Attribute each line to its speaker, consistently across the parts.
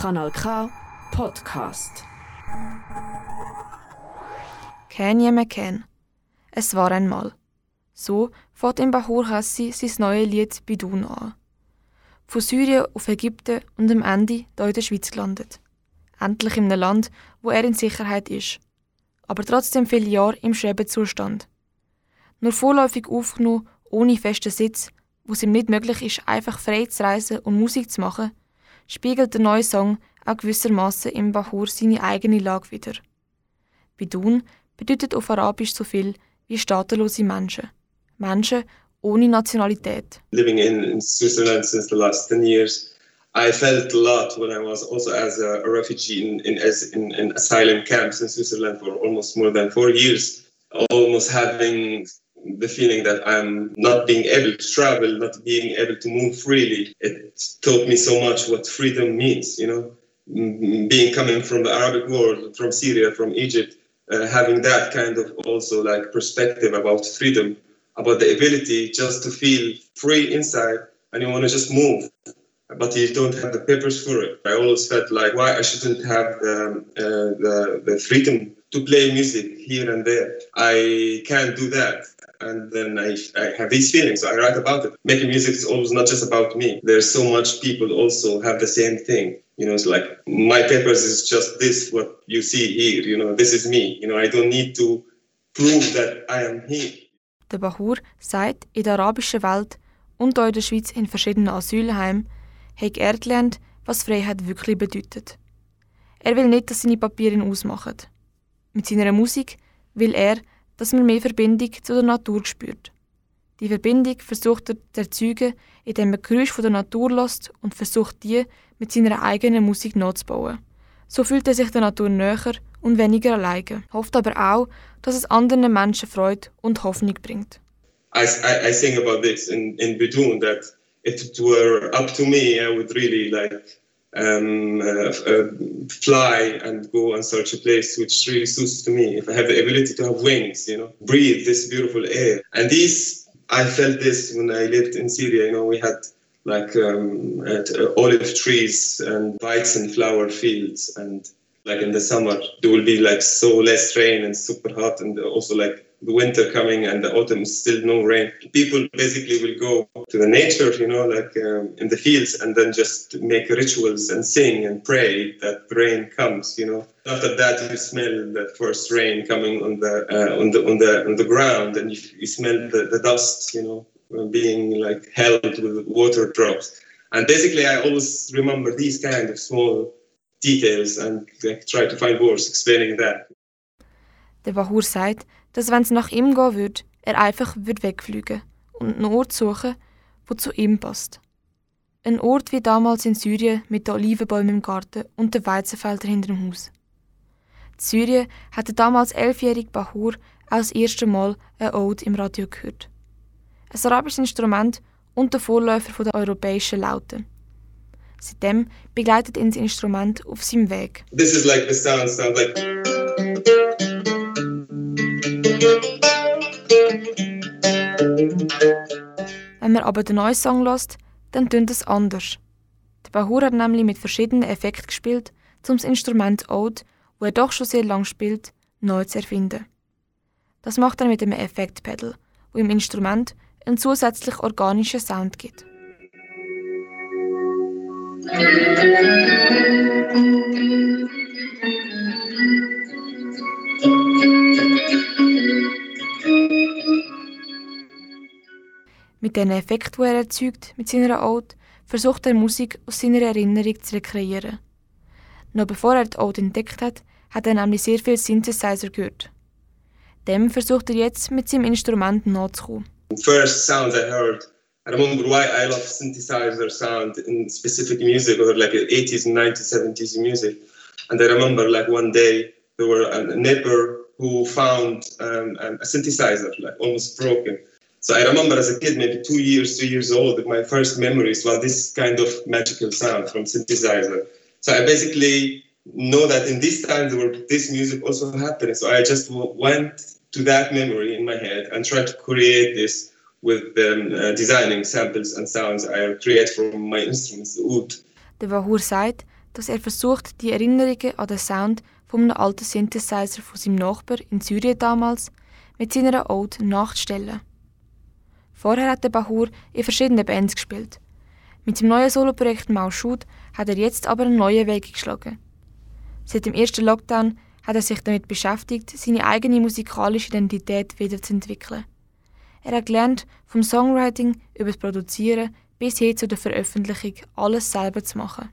Speaker 1: Kanal K Podcast.
Speaker 2: Kenya McCann. Es war einmal. So fährt im Bahur Hassi sein neues Lied Bidun an. Von Syrien auf Ägypten und am Ende hier in der Schweiz gelandet. Endlich in einem Land, wo er in Sicherheit ist. Aber trotzdem viele Jahre im Schwebezustand. Nur vorläufig aufgenommen, ohne festen Sitz, wo es ihm nicht möglich ist, einfach frei zu reisen und Musik zu machen, spiegelt der neue Song auch gewissermaßen im Bahur seine eigene Lage wider. Bidun bedeutet auf Arabisch so viel wie staatenlose Menschen. Menschen ohne Nationalität.
Speaker 3: Living in, in Switzerland since the last 10 years, I felt a lot when I was also as a, refugee in, in, in, in asylum camps in Switzerland for almost more than four years, almost having the feeling that I'm not being able to travel, not being able to move freely. It taught me so much what freedom means, you know, being coming from the Arabic world, from Syria, from Egypt, uh, having that kind of also like perspective about freedom, about the ability just to feel free inside and you want to just move. But you don't have the papers for it. I always felt like why I shouldn't have um, uh, the, the freedom to play music here and there. I can't do that and then I, I have these feelings. So I write about it. Making music is always not just about me. There's so much people also have the same thing. You know, it's like my papers is just this, what you see here. You know, this is me. You know, I don't need to prove that I am here.
Speaker 2: Der Bahur sagt, in der arabischen Welt und auch in der Schweiz in verschiedenen Asylheimen hat er gelernt, was Freiheit wirklich bedeutet. Er will nicht, dass seine Papiere ihn ausmachen. Mit seiner Musik will er, dass man mehr Verbindung zu der Natur spürt. Die Verbindung versucht er zu erzeugen, indem er Geräusche von der Natur lässt und versucht, die mit seiner eigenen Musik nachzubauen. So fühlt er sich der Natur näher und weniger alleine, hofft aber auch, dass es anderen Menschen Freude und Hoffnung bringt.
Speaker 3: I, I, I sing about this in, in Bidun, that it were up to me, I would really like um, uh, uh, fly and go and search a place which really suits to me. If I have the ability to have wings, you know, breathe this beautiful air. And these, I felt this when I lived in Syria. You know, we had like um, at, uh, olive trees and bites and flower fields, and like in the summer there will be like so less rain and super hot, and also like the winter coming and the autumn still no rain. People basically will go to the nature you know like um, in the fields and then just make rituals and sing and pray that rain comes you know. After that you smell the first rain coming on the uh, on the on the on the ground and you, you smell the, the dust you know being like held with water drops. And basically i always remember these kind of small details and like, try to find words explaining that.
Speaker 2: The Bahur sagt, dass wenn es nach ihm gehen würde, er einfach würde wegfliegen und einen Ort suchen, wo zu ihm passt. Ein Ort wie damals in Syrien mit den Olivenbäumen im Garten und den Weizenfeldern hinter dem Haus. In Syrien hat der damals elfjährige Bahur auch das erste Mal ein Ode im Radio gehört. Ein arabisches Instrument und der Vorläufer der europäischen Laute. Seitdem begleitet ihn das Instrument auf seinem Weg.
Speaker 3: This is like the sound, sound like
Speaker 2: Wenn man aber den neuen Song lässt, dann tönt es anders. Der Bahur hat nämlich mit verschiedenen Effekten gespielt, um das Instrument Oud, wo er doch schon sehr lang spielt, neu zu erfinden. Das macht er mit einem Effektpedal, wo im Instrument einen zusätzlich organischen Sound gibt. Mit den Effekt, die er erzeugt mit seiner Ode, versucht er Musik aus seiner Erinnerung zu rekreieren. Noch bevor er die Ode entdeckt hat, hat er nämlich sehr viel Synthesizer gehört. Dem versucht er jetzt mit seinem Instrument nachzukommen.
Speaker 3: first sounds I heard. I remember why I love synthesizer sound in specific music or like 80s and 90s, 70s music. And I remember like one day there were a neighbor who found um, a synthesizer like almost broken. So I remember as a kid, maybe two years, three years old, my first memories was this kind of magical sound from synthesizer. So I basically know that in this time were this music also happened. So I just went to that memory in my head and tried to create this with um, uh, designing samples and sounds I create from my instruments, the oud.
Speaker 2: Der Wahur sagt, dass er versucht, die Erinnerungen an den Sound von einem alten Synthesizer von seinem Nachbar in Syrien damals mit seiner Ode nachzustellen. Vorher hat der Bahur in verschiedenen Bands gespielt. Mit seinem neuen Soloprojekt Mauschud hat er jetzt aber einen neuen Weg geschlagen. Seit dem ersten Lockdown hat er sich damit beschäftigt, seine eigene musikalische Identität wiederzuentwickeln. Er hat gelernt, vom Songwriting über das Produzieren bis hin zu der Veröffentlichung alles selber zu machen.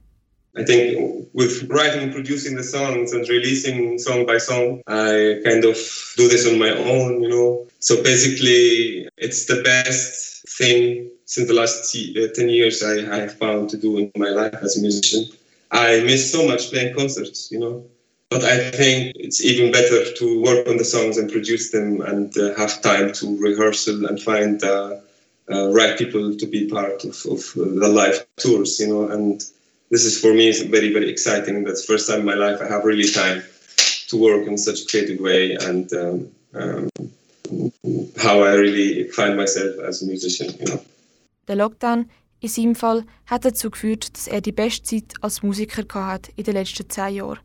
Speaker 3: I think with writing producing the songs and releasing song by song, I kind of do this on my own, you know. So basically, it's the best thing since the last uh, 10 years I, I found to do in my life as a musician. I miss so much playing concerts, you know. But I think it's even better to work on the songs and produce them and uh, have time to rehearsal and find uh, uh right people to be part of, of the live tours, you know. And this is for me very very exciting. That's the first time in my life I have really time to work in such a creative way and um, um, how I really find myself as a musician. You know.
Speaker 2: Der Lockdown in seinem Fall hat dazu geführt, dass er die beste Zeit als Musiker hatte in den letzten zehn Jahren.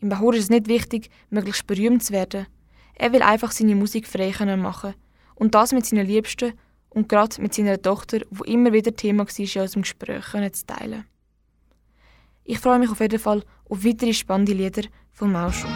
Speaker 2: Im Bahur ist es nicht wichtig, möglichst berühmt zu werden. Er will einfach seine Musik frei machen und das mit seinen Liebsten und gerade mit seiner Tochter, wo immer wieder Thema war in unserem Gespräch, zu teilen. Ich freue mich auf jeden Fall auf weitere spannende Lieder von Mauschut.